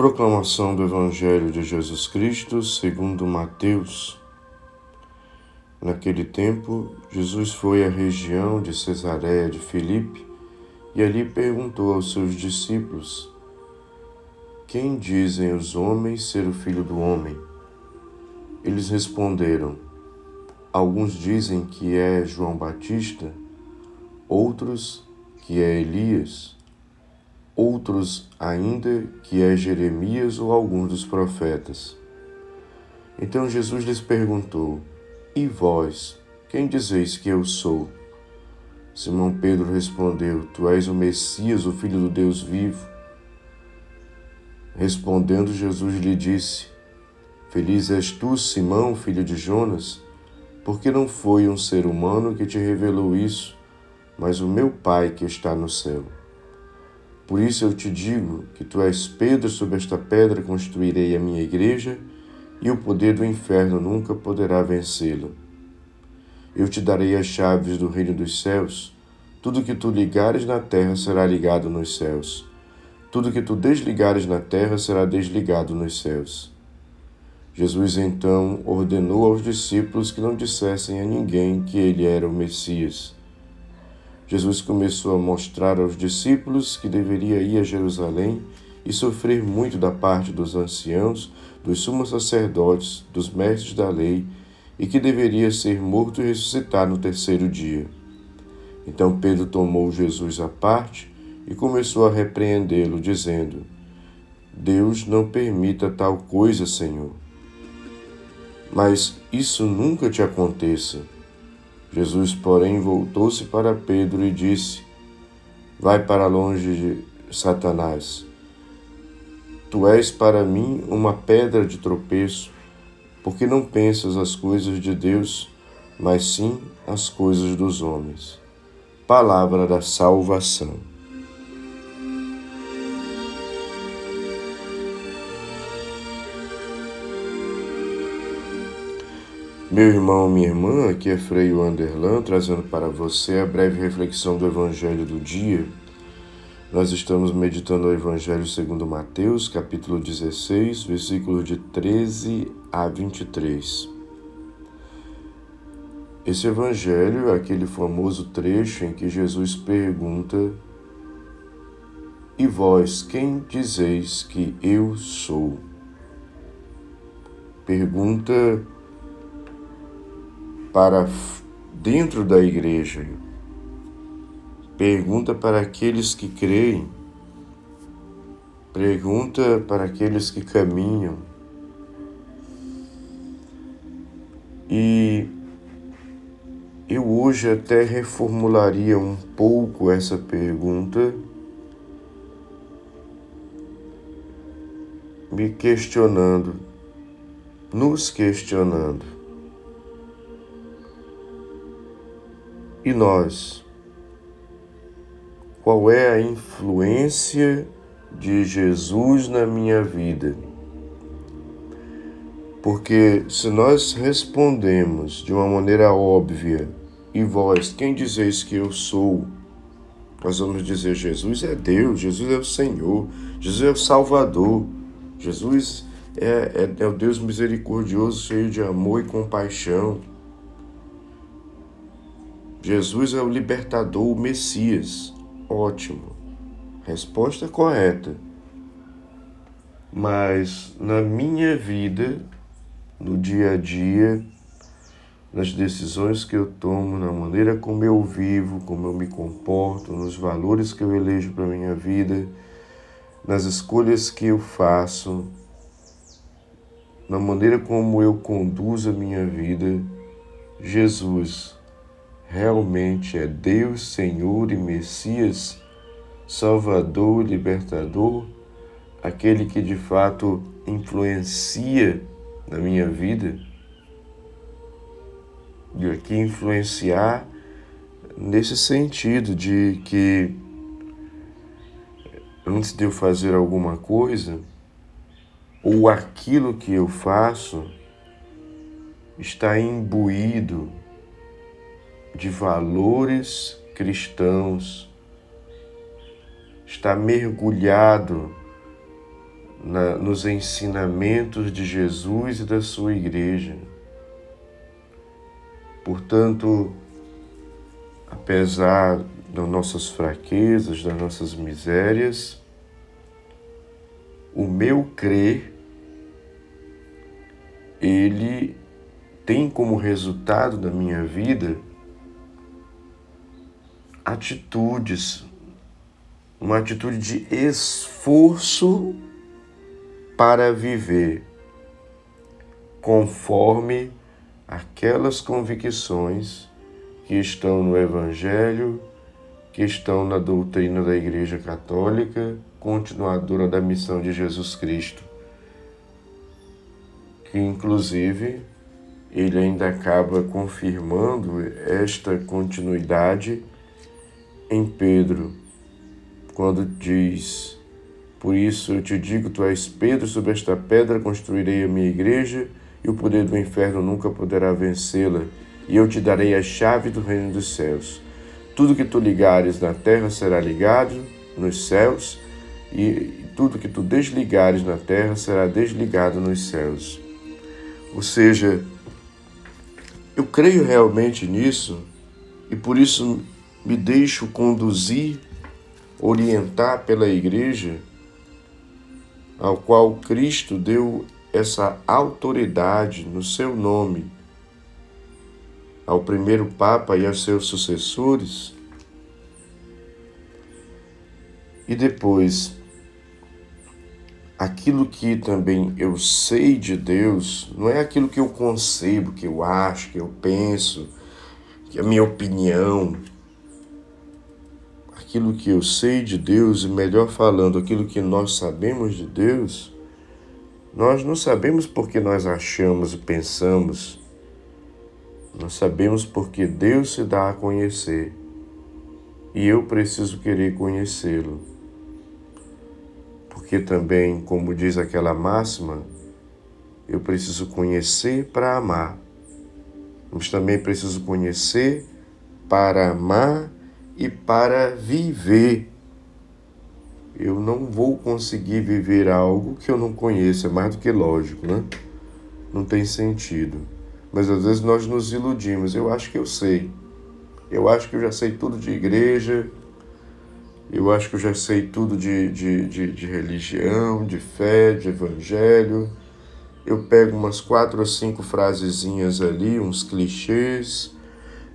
Proclamação do Evangelho de Jesus Cristo segundo Mateus. Naquele tempo, Jesus foi à região de Cesareia de Filipe e ali perguntou aos seus discípulos: Quem dizem os homens ser o filho do homem? Eles responderam: Alguns dizem que é João Batista, outros que é Elias outros ainda que é Jeremias ou alguns dos profetas. Então Jesus lhes perguntou: E vós, quem dizeis que eu sou? Simão Pedro respondeu: Tu és o Messias, o Filho do Deus vivo. Respondendo, Jesus lhe disse: Feliz és tu, Simão, filho de Jonas, porque não foi um ser humano que te revelou isso, mas o meu Pai que está no céu. Por isso eu te digo que tu és Pedro, sobre esta pedra construirei a minha igreja, e o poder do inferno nunca poderá vencê-la. Eu te darei as chaves do reino dos céus. Tudo que tu ligares na terra será ligado nos céus. Tudo que tu desligares na terra será desligado nos céus. Jesus então ordenou aos discípulos que não dissessem a ninguém que ele era o Messias. Jesus começou a mostrar aos discípulos que deveria ir a Jerusalém e sofrer muito da parte dos anciãos, dos sumos sacerdotes, dos mestres da lei, e que deveria ser morto e ressuscitar no terceiro dia. Então Pedro tomou Jesus à parte e começou a repreendê-lo, dizendo: Deus não permita tal coisa, Senhor. Mas isso nunca te aconteça. Jesus, porém, voltou-se para Pedro e disse: Vai para longe de Satanás. Tu és para mim uma pedra de tropeço, porque não pensas as coisas de Deus, mas sim as coisas dos homens. Palavra da salvação. Meu irmão, minha irmã, aqui é Frei Anderlan, trazendo para você a breve reflexão do Evangelho do dia. Nós estamos meditando o Evangelho segundo Mateus, capítulo 16, versículos de 13 a 23. Esse Evangelho é aquele famoso trecho em que Jesus pergunta: E vós, quem dizeis que eu sou? Pergunta para dentro da igreja. Pergunta para aqueles que creem. Pergunta para aqueles que caminham. E eu hoje até reformularia um pouco essa pergunta, me questionando, nos questionando. E nós? Qual é a influência de Jesus na minha vida? Porque se nós respondemos de uma maneira óbvia, e vós, quem dizeis que eu sou? Nós vamos dizer: Jesus é Deus, Jesus é o Senhor, Jesus é o Salvador, Jesus é, é, é o Deus misericordioso, cheio de amor e compaixão. Jesus é o libertador, o Messias. Ótimo. Resposta correta. Mas na minha vida, no dia a dia, nas decisões que eu tomo, na maneira como eu vivo, como eu me comporto, nos valores que eu elejo para minha vida, nas escolhas que eu faço, na maneira como eu conduzo a minha vida, Jesus realmente é Deus, Senhor e Messias, Salvador, Libertador, aquele que de fato influencia na minha vida? E aqui influenciar nesse sentido de que antes de eu fazer alguma coisa, ou aquilo que eu faço está imbuído de valores cristãos, está mergulhado na, nos ensinamentos de Jesus e da sua igreja. Portanto, apesar das nossas fraquezas, das nossas misérias, o meu crer, ele tem como resultado da minha vida atitudes, uma atitude de esforço para viver conforme aquelas convicções que estão no Evangelho, que estão na doutrina da Igreja Católica, continuadora da missão de Jesus Cristo, que inclusive ele ainda acaba confirmando esta continuidade em Pedro, quando diz: Por isso eu te digo, tu és Pedro, sobre esta pedra construirei a minha igreja, e o poder do inferno nunca poderá vencê-la, e eu te darei a chave do reino dos céus. Tudo que tu ligares na terra será ligado nos céus, e tudo que tu desligares na terra será desligado nos céus. Ou seja, eu creio realmente nisso e por isso me deixo conduzir, orientar pela igreja, ao qual Cristo deu essa autoridade no seu nome ao primeiro Papa e aos seus sucessores. E depois, aquilo que também eu sei de Deus, não é aquilo que eu concebo, que eu acho, que eu penso, que é a minha opinião, aquilo que eu sei de Deus, e melhor falando, aquilo que nós sabemos de Deus, nós não sabemos porque nós achamos e pensamos, nós sabemos porque Deus se dá a conhecer e eu preciso querer conhecê-lo. Porque também, como diz aquela máxima, eu preciso conhecer para amar, mas também preciso conhecer para amar e para viver. Eu não vou conseguir viver algo que eu não conheço, é mais do que lógico, né? Não tem sentido. Mas às vezes nós nos iludimos. Eu acho que eu sei. Eu acho que eu já sei tudo de igreja. Eu acho que eu já sei tudo de, de, de, de religião, de fé, de evangelho. Eu pego umas quatro ou cinco frasezinhas ali, uns clichês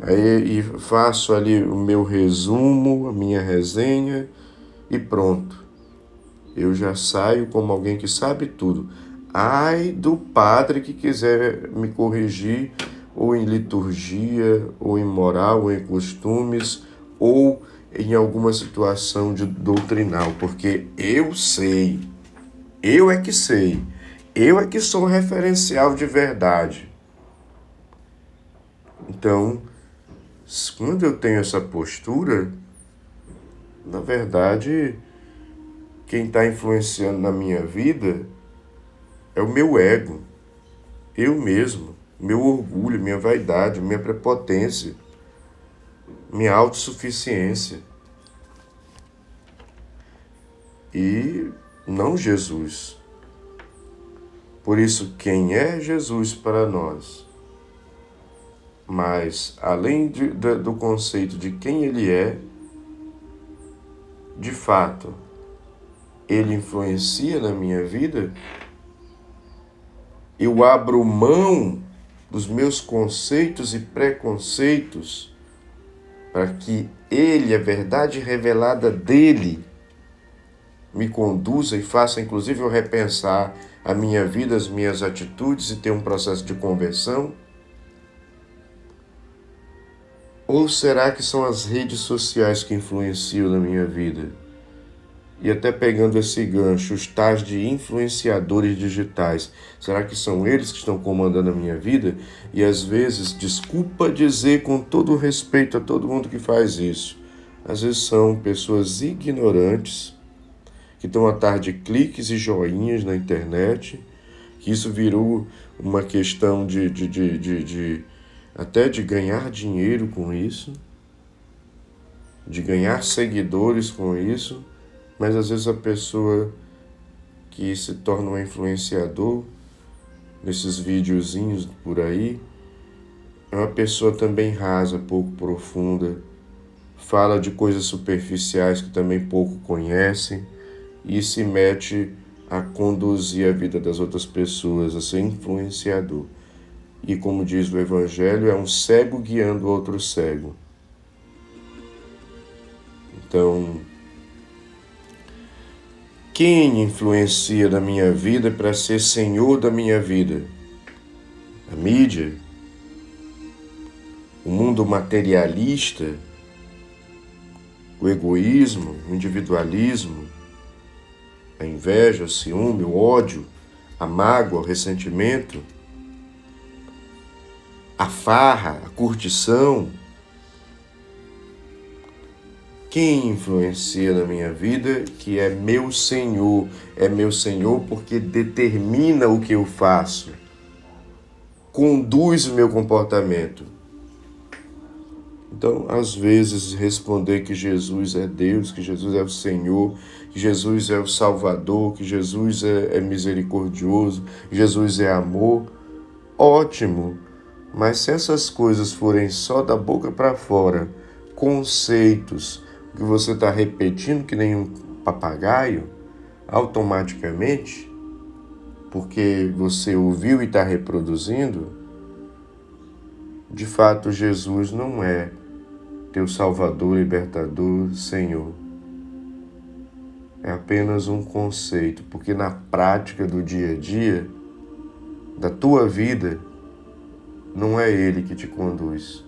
Aí e faço ali o meu resumo, a minha resenha e pronto. Eu já saio como alguém que sabe tudo. Ai do padre que quiser me corrigir, ou em liturgia, ou em moral, ou em costumes, ou em alguma situação de doutrinal, porque eu sei, eu é que sei, eu é que sou referencial de verdade. Então, quando eu tenho essa postura, na verdade, quem está influenciando na minha vida é o meu ego, eu mesmo, meu orgulho, minha vaidade, minha prepotência, minha autossuficiência. E não Jesus. Por isso, quem é Jesus para nós? Mas, além de, de, do conceito de quem ele é, de fato, ele influencia na minha vida, eu abro mão dos meus conceitos e preconceitos para que ele, a verdade revelada dele, me conduza e faça inclusive eu repensar a minha vida, as minhas atitudes e ter um processo de conversão ou será que são as redes sociais que influenciam na minha vida? E até pegando esse gancho, os tais de influenciadores digitais, será que são eles que estão comandando a minha vida? E às vezes, desculpa dizer com todo respeito a todo mundo que faz isso, às vezes são pessoas ignorantes que estão atrás de cliques e joinhas na internet, que isso virou uma questão de, de, de, de, de até de ganhar dinheiro com isso, de ganhar seguidores com isso, mas às vezes a pessoa que se torna um influenciador nesses videozinhos por aí é uma pessoa também rasa, pouco profunda, fala de coisas superficiais que também pouco conhecem e se mete a conduzir a vida das outras pessoas, a ser influenciador. E como diz o Evangelho, é um cego guiando outro cego. Então, quem influencia na minha vida para ser senhor da minha vida? A mídia? O mundo materialista? O egoísmo? O individualismo? A inveja, o ciúme, o ódio, a mágoa, o ressentimento? A farra, a curtição? quem influencia na minha vida, que é meu Senhor. É meu Senhor porque determina o que eu faço, conduz o meu comportamento. Então, às vezes, responder que Jesus é Deus, que Jesus é o Senhor, que Jesus é o Salvador, que Jesus é, é misericordioso, Jesus é amor, ótimo. Mas se essas coisas forem só da boca para fora, conceitos, que você está repetindo que nem um papagaio, automaticamente, porque você ouviu e está reproduzindo, de fato Jesus não é teu Salvador, Libertador, Senhor. É apenas um conceito, porque na prática do dia a dia, da tua vida, não é Ele que te conduz,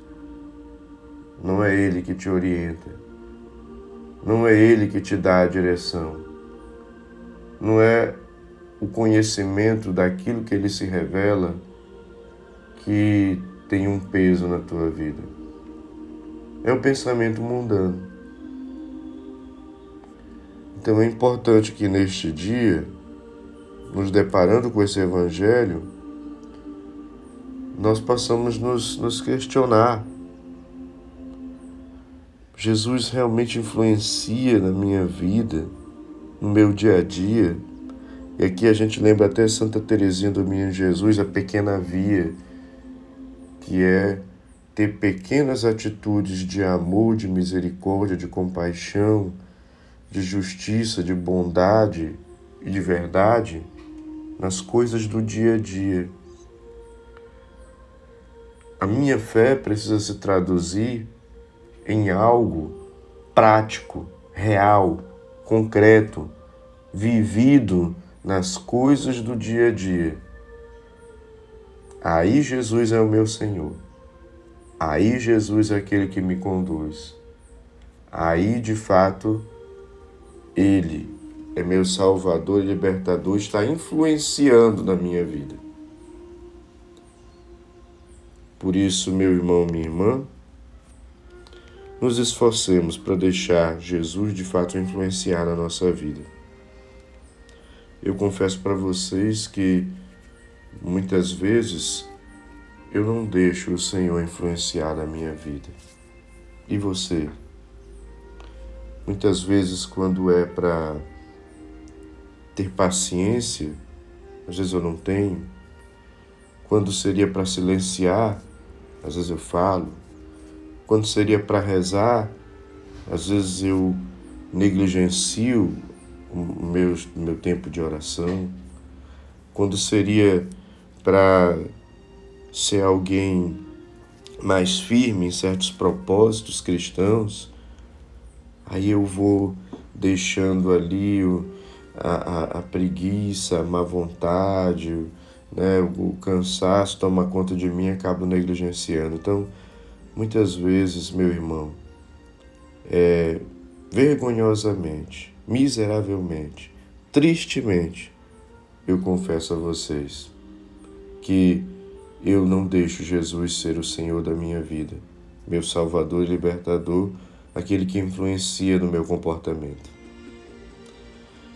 não é Ele que te orienta não é Ele que te dá a direção. Não é o conhecimento daquilo que Ele se revela que tem um peso na tua vida. É o pensamento mundano. Então é importante que neste dia, nos deparando com esse Evangelho, nós possamos nos, nos questionar Jesus realmente influencia na minha vida, no meu dia a dia. E aqui a gente lembra até Santa Teresinha do Menino Jesus, a pequena via, que é ter pequenas atitudes de amor, de misericórdia, de compaixão, de justiça, de bondade e de verdade nas coisas do dia a dia. A minha fé precisa se traduzir em algo prático, real, concreto, vivido nas coisas do dia a dia. Aí Jesus é o meu Senhor. Aí Jesus é aquele que me conduz. Aí, de fato, Ele é meu Salvador e Libertador, está influenciando na minha vida. Por isso, meu irmão, minha irmã, nos esforcemos para deixar Jesus de fato influenciar na nossa vida. Eu confesso para vocês que muitas vezes eu não deixo o Senhor influenciar na minha vida. E você? Muitas vezes, quando é para ter paciência, às vezes eu não tenho. Quando seria para silenciar, às vezes eu falo quando seria para rezar, às vezes eu negligencio o meu, meu tempo de oração. Quando seria para ser alguém mais firme em certos propósitos cristãos, aí eu vou deixando ali o, a, a, a preguiça, a má vontade, né, o cansaço toma conta de mim acabo negligenciando. Então, Muitas vezes, meu irmão, é, vergonhosamente, miseravelmente, tristemente, eu confesso a vocês que eu não deixo Jesus ser o Senhor da minha vida, meu Salvador e Libertador, aquele que influencia no meu comportamento.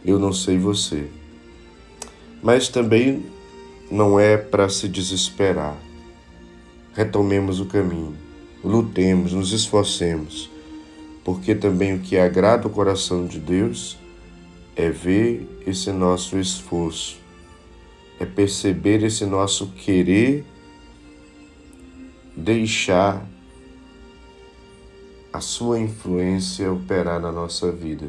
Eu não sei você, mas também não é para se desesperar. Retomemos o caminho lutemos, nos esforcemos, porque também o que agrada o coração de Deus é ver esse nosso esforço, é perceber esse nosso querer deixar a sua influência operar na nossa vida,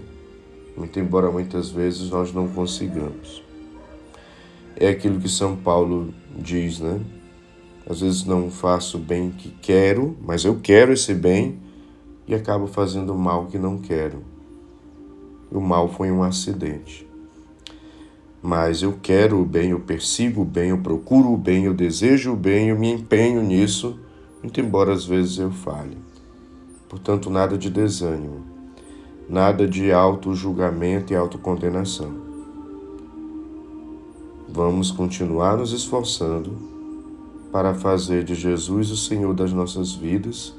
muito embora muitas vezes nós não consigamos. É aquilo que São Paulo diz, né? Às vezes não faço o bem que quero, mas eu quero esse bem e acabo fazendo o mal que não quero. O mal foi um acidente. Mas eu quero o bem, eu persigo o bem, eu procuro o bem, eu desejo o bem, eu me empenho nisso, muito embora às vezes eu falhe. Portanto, nada de desânimo, nada de auto-julgamento e autocondenação. Vamos continuar nos esforçando para fazer de Jesus o Senhor das nossas vidas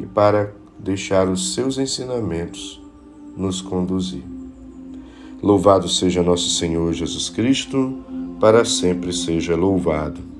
e para deixar os seus ensinamentos nos conduzir. Louvado seja nosso Senhor Jesus Cristo, para sempre seja louvado.